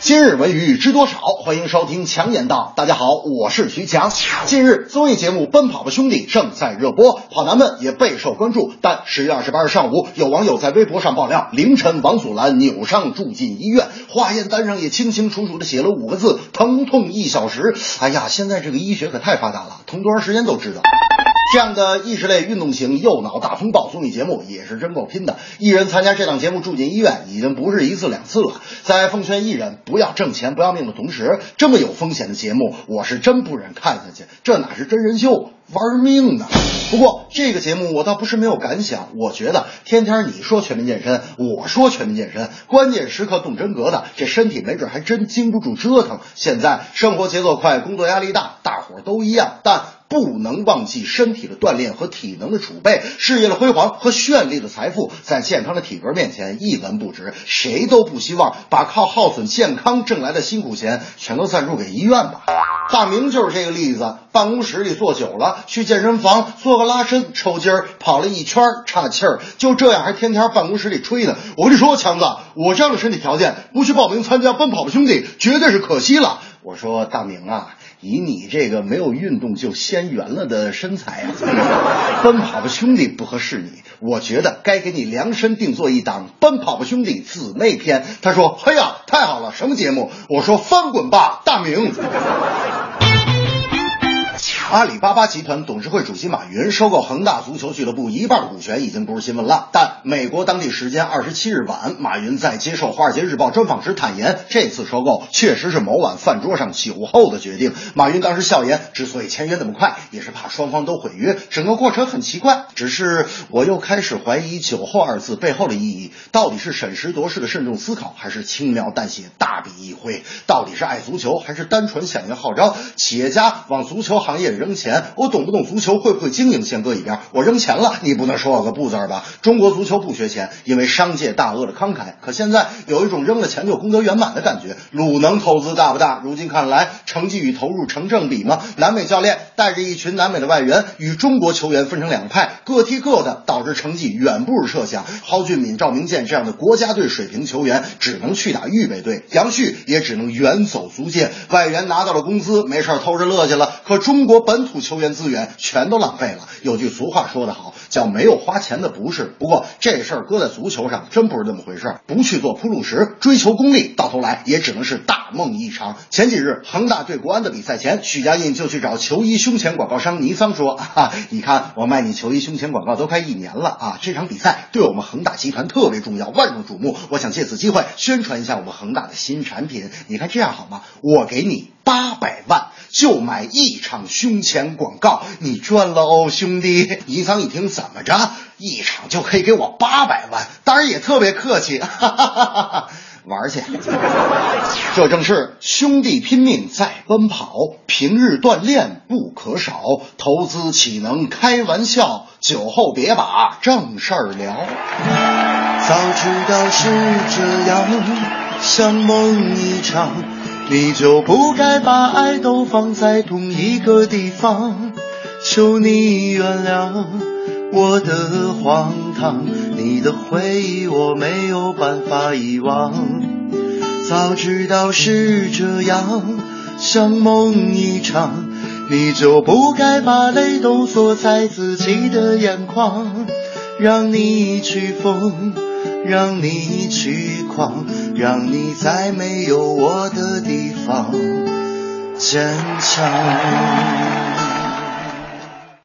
今日文娱知多少？欢迎收听强言道。大家好，我是徐强。近日，综艺节目《奔跑吧兄弟》正在热播，跑男们也备受关注。但十月二十八日上午，有网友在微博上爆料，凌晨王祖蓝扭伤住进医院，化验单上也清清楚楚的写了五个字：疼痛一小时。哎呀，现在这个医学可太发达了，疼多长时间都知道。这样的意识类运动型右脑大风暴综艺节目也是真够拼的。艺人参加这档节目住进医院已经不是一次两次了。在奉劝艺人不要挣钱不要命的同时，这么有风险的节目，我是真不忍看下去。这哪是真人秀，玩命呢？不过这个节目我倒不是没有感想，我觉得天天你说全民健身，我说全民健身，关键时刻动真格的，这身体没准还真经不住折腾。现在生活节奏快，工作压力大，大伙儿都一样，但。不能忘记身体的锻炼和体能的储备，事业的辉煌和绚丽的财富，在健康的体格面前一文不值。谁都不希望把靠耗损健康挣来的辛苦钱全都赞助给医院吧。大明就是这个例子，办公室里坐久了，去健身房做个拉伸、抽筋儿，跑了一圈岔气儿，就这样还天天办公室里吹呢。我跟你说，强子，我这样的身体条件，不去报名参加奔跑吧兄弟，绝对是可惜了。我说大明啊。以你这个没有运动就先圆了的身材啊，奔跑吧兄弟不合适你。我觉得该给你量身定做一档《奔跑吧兄弟姊妹篇》。他说：“嘿呀，太好了，什么节目？”我说：“翻滚吧，大明。”阿里巴巴集团董事会主席马云收购恒大足球俱乐部一半股权已经不是新闻了，但美国当地时间二十七日晚，马云在接受《华尔街日报》专访时坦言，这次收购确实是某晚饭桌上酒后的决定。马云当时笑言，之所以签约那么快，也是怕双方都毁约，整个过程很奇怪。只是我又开始怀疑“酒后”二字背后的意义，到底是审时度势的慎重思考，还是轻描淡写、大笔一挥？到底是爱足球，还是单纯响应号召？企业家往足球行业扔钱，我懂不懂足球，会不会经营先搁一边。我扔钱了，你不能说我个不字吧？中国足球不缺钱，因为商界大鳄的慷慨。可现在有一种扔了钱就功德圆满的感觉。鲁能投资大不大？如今看来，成绩与投入成正比吗？南美教练带着一群南美的外援，与中国球员分成两派，各踢各的，导致成绩远不如设想。蒿俊闵、赵明剑这样的国家队水平球员，只能去打预备队；杨旭也只能远走足界。外援拿到了工资，没事偷着乐去了。可中国本土球员资源全都浪费了。有句俗话说得好，叫没有花钱的不是。不过这事儿搁在足球上，真不是这么回事儿。不去做铺路石，追求功利，到头来也只能是大梦一场。前几日恒大对国安的比赛前，许家印就去找球衣胸前广告商尼桑说：“啊，你看我卖你球衣胸前广告都快一年了啊，这场比赛对我们恒大集团特别重要，万众瞩目。我想借此机会宣传一下我们恒大的新产品。你看这样好吗？我给你八百万。”就买一场胸前广告，你赚了哦，兄弟！尼桑一听，怎么着，一场就可以给我八百万？当然也特别客气，哈哈哈哈玩去。这正是兄弟拼命在奔跑，平日锻炼不可少，投资岂能开玩笑？酒后别把正事儿聊。早知道是这样，像梦一场。你就不该把爱都放在同一个地方，求你原谅我的荒唐，你的回忆我没有办法遗忘。早知道是这样，像梦一场，你就不该把泪都锁在自己的眼眶，让你去疯。让你去狂，让你在没有我的地方坚强。